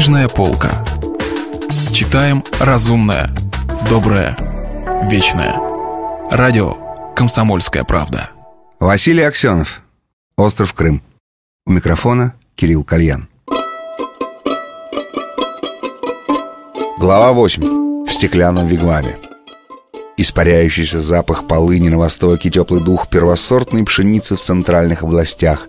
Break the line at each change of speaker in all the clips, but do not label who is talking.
Книжная полка. Читаем разумное, доброе, вечное. Радио «Комсомольская правда».
Василий Аксенов. Остров Крым. У микрофона Кирилл Кальян. Глава 8. В стеклянном вигваме. Испаряющийся запах полыни на востоке, теплый дух первосортной пшеницы в центральных областях,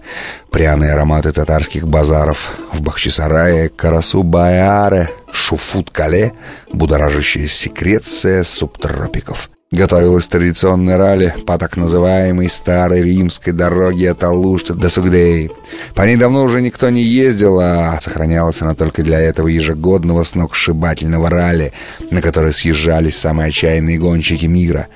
пряные ароматы татарских базаров в Бахчисарае, Карасу-Байаре, Шуфут-Кале, будоражащая секреция субтропиков. Готовилась традиционная ралли по так называемой старой римской дороге от Алушта до Сугдей. По ней давно уже никто не ездил, а сохранялась она только для этого ежегодного сногсшибательного ралли, на который съезжались самые отчаянные гонщики мира.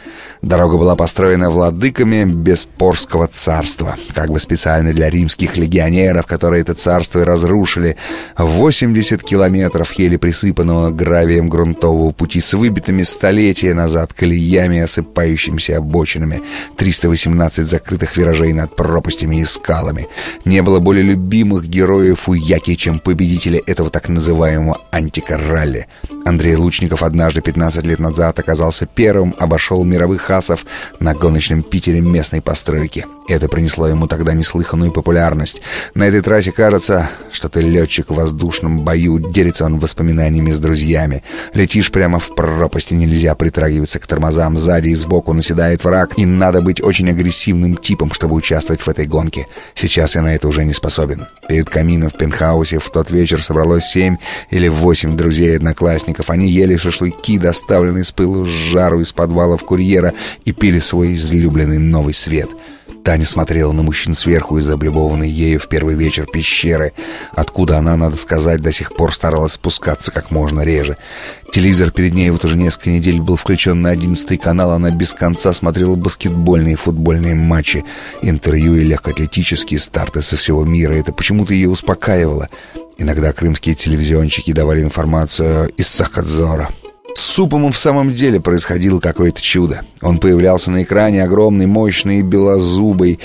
Дорога была построена владыками Беспорского царства, как бы специально для римских легионеров, которые это царство и разрушили. 80 километров еле присыпанного гравием грунтового пути с выбитыми столетия назад колеями камнями, осыпающимися обочинами, 318 закрытых виражей над пропастями и скалами. Не было более любимых героев у Яки, чем победители этого так называемого антикоралли. Андрей Лучников однажды 15 лет назад оказался первым, обошел мировых асов на гоночном Питере местной постройки. Это принесло ему тогда неслыханную популярность. На этой трассе кажется, что ты летчик в воздушном бою, делится он воспоминаниями с друзьями. Летишь прямо в пропасть, и нельзя притрагиваться к тормозам. Сзади и сбоку наседает враг, и надо быть очень агрессивным типом, чтобы участвовать в этой гонке. Сейчас я на это уже не способен. Перед камином в пентхаусе в тот вечер собралось семь или восемь друзей-одноклассников. Они ели шашлыки, доставленные с пылу с жару из подвалов курьера, и пили свой излюбленный новый свет — Таня смотрела на мужчин сверху из облюбованной ею в первый вечер пещеры, откуда она, надо сказать, до сих пор старалась спускаться как можно реже. Телевизор перед ней вот уже несколько недель был включен на одиннадцатый канал, она без конца смотрела баскетбольные и футбольные матчи, интервью и легкоатлетические старты со всего мира. Это почему-то ее успокаивало. Иногда крымские телевизионщики давали информацию из Сахадзора. С супом в самом деле происходило какое-то чудо. Он появлялся на экране огромный, мощный, белозубый,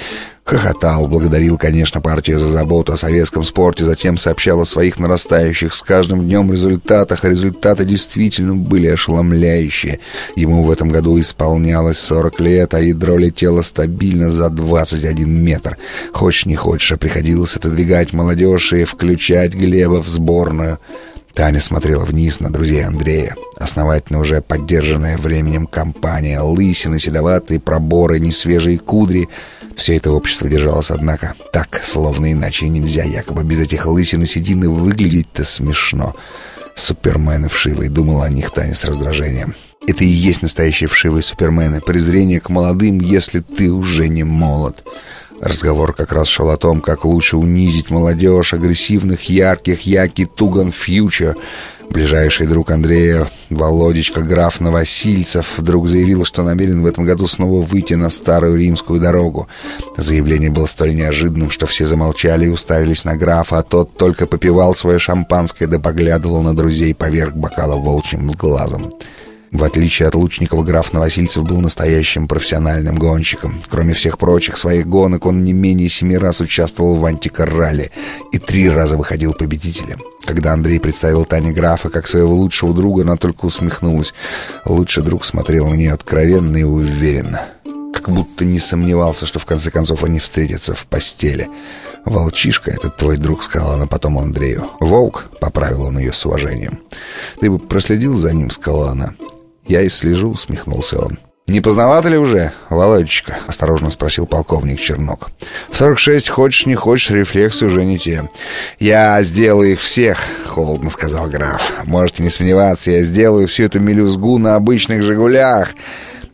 хохотал, благодарил, конечно, партию за заботу о советском спорте, затем сообщал о своих нарастающих с каждым днем результатах, а результаты действительно были ошеломляющие. Ему в этом году исполнялось 40 лет, а ядро летело стабильно за 21 метр. Хочешь не хочешь, а приходилось отодвигать молодежь и включать Глеба в сборную. Таня смотрела вниз на друзей Андрея. Основательно уже поддержанная временем компания, лысины, седоватые проборы, несвежие кудри. Все это общество держалось, однако, так, словно иначе нельзя. Якобы без этих лысин и седины выглядеть-то смешно. Супермены вшивые, думала о них Таня с раздражением. Это и есть настоящие вшивые супермены. Презрение к молодым, если ты уже не молод. Разговор как раз шел о том, как лучше унизить молодежь, агрессивных, ярких, яки, туган, фьючер. Ближайший друг Андрея, Володечка, граф Новосильцев, вдруг заявил, что намерен в этом году снова выйти на старую римскую дорогу. Заявление было столь неожиданным, что все замолчали и уставились на графа, а тот только попивал свое шампанское да поглядывал на друзей поверх бокала волчьим глазом. В отличие от Лучникова, граф Новосильцев был настоящим профессиональным гонщиком. Кроме всех прочих своих гонок, он не менее семи раз участвовал в антикоррале и три раза выходил победителем. Когда Андрей представил Тане графа как своего лучшего друга, она только усмехнулась. Лучший друг смотрел на нее откровенно и уверенно. Как будто не сомневался, что в конце концов они встретятся в постели. «Волчишка, этот твой друг», — сказала она потом Андрею. «Волк», — поправил он ее с уважением. «Ты бы проследил за ним», — сказала она. «Я и слежу», — усмехнулся он. «Не поздновато ли уже, Володечка?» — осторожно спросил полковник Чернок. «В сорок шесть хочешь, не хочешь, рефлексы уже не те». «Я сделаю их всех», — холодно сказал граф. «Можете не сомневаться, я сделаю всю эту мелюзгу на обычных «Жигулях».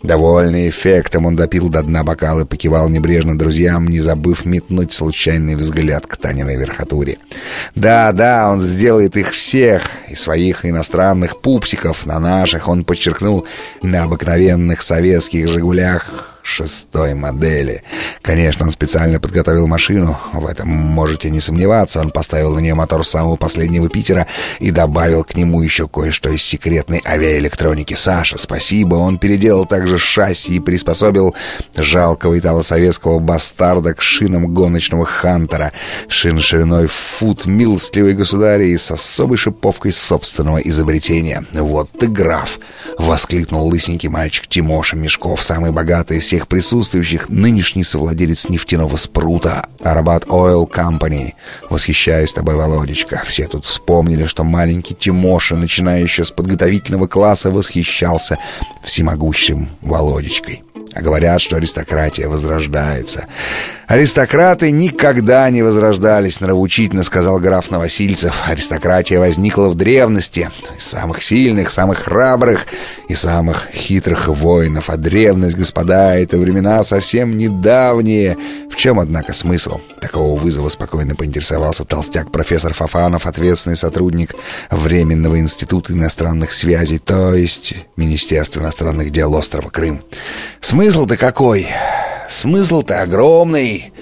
Довольный эффектом, он допил до дна бокал и покивал небрежно друзьям, не забыв метнуть случайный взгляд к Таниной верхотуре. Да, да, он сделает их всех, и своих иностранных пупсиков, на наших, он подчеркнул, на обыкновенных советских «Жигулях» шестой модели. Конечно, он специально подготовил машину, в этом можете не сомневаться. Он поставил на нее мотор самого последнего Питера и добавил к нему еще кое-что из секретной авиаэлектроники. Саша, спасибо, он переделал также шасси и приспособил жалкого итало-советского бастарда к шинам гоночного Хантера. Шин шириной фут, милостливый государь и с особой шиповкой собственного изобретения. «Вот ты граф!» — воскликнул лысенький мальчик Тимоша Мешков, самый богатый из всех присутствующих, нынешний совладелец нефтяного спрута Арабат Oil Company. Восхищаюсь тобой, Володечка. Все тут вспомнили, что маленький Тимоша, начиная еще с подготовительного класса, восхищался всемогущим Володечкой. А говорят, что аристократия возрождается. Аристократы никогда не возрождались, нравоучительно сказал граф Новосильцев. Аристократия возникла в древности. Из самых сильных, самых храбрых и самых хитрых воинов. А древность, господа, это времена совсем недавние. В чем, однако, смысл? Такого вызова спокойно поинтересовался толстяк профессор Фафанов, ответственный сотрудник Временного института иностранных связей, то есть Министерства иностранных дел острова Крым. Смысл-то какой? Смысл-то огромный.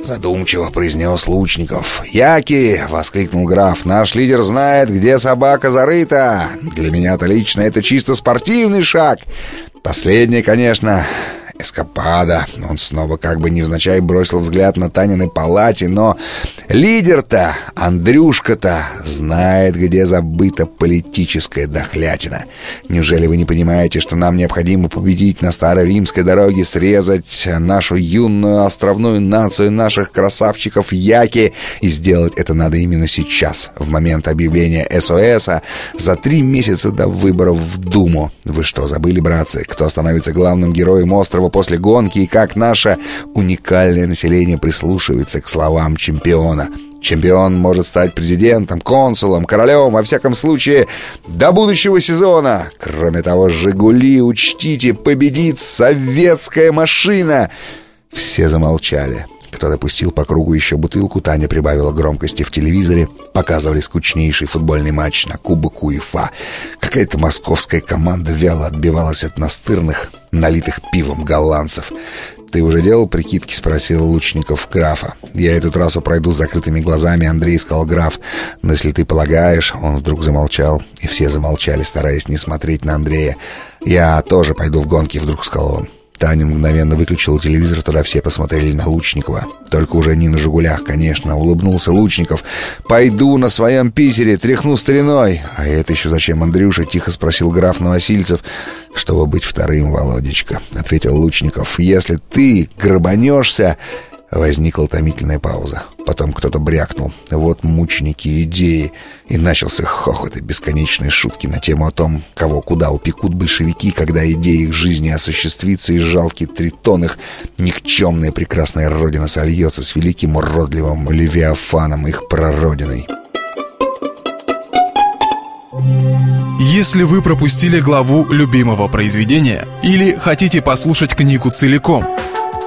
Задумчиво произнес Лучников. «Яки!» — воскликнул граф. «Наш лидер знает, где собака зарыта. Для меня-то лично это чисто спортивный шаг. Последний, конечно, эскапада. Он снова как бы невзначай бросил взгляд на Танины палате, но лидер-то, Андрюшка-то, знает, где забыта политическая дохлятина. Неужели вы не понимаете, что нам необходимо победить на старой римской дороге, срезать нашу юную островную нацию наших красавчиков Яки, и сделать это надо именно сейчас, в момент объявления СОСа, за три месяца до выборов в Думу. Вы что, забыли, братцы, кто становится главным героем острова после гонки и как наше уникальное население прислушивается к словам чемпиона. Чемпион может стать президентом, консулом, королем, во всяком случае, до будущего сезона. Кроме того, «Жигули», учтите, победит советская машина. Все замолчали. Кто допустил по кругу еще бутылку, Таня прибавила громкости в телевизоре. Показывали скучнейший футбольный матч на Кубок УЕФА. Какая-то московская команда вяло отбивалась от настырных, налитых пивом голландцев. «Ты уже делал прикидки?» — спросил Лучников графа. «Я эту трассу пройду с закрытыми глазами», — Андрей сказал граф. «Но если ты полагаешь...» Он вдруг замолчал, и все замолчали, стараясь не смотреть на Андрея. «Я тоже пойду в гонки», — вдруг сказал он. Таня мгновенно выключила телевизор, туда все посмотрели на Лучникова. Только уже не на «Жигулях», конечно. Улыбнулся Лучников. «Пойду на своем Питере, тряхну стариной». «А это еще зачем, Андрюша?» — тихо спросил граф Новосильцев. «Чтобы быть вторым, Володечка», — ответил Лучников. «Если ты грабанешься...» Возникла томительная пауза. Потом кто-то брякнул. Вот мученики идеи. И начался хохот и бесконечные шутки на тему о том, кого куда упекут большевики, когда идея их жизни осуществится, и жалкий тритон их никчемная прекрасная родина сольется с великим уродливым Левиафаном их прародиной.
Если вы пропустили главу любимого произведения или хотите послушать книгу целиком –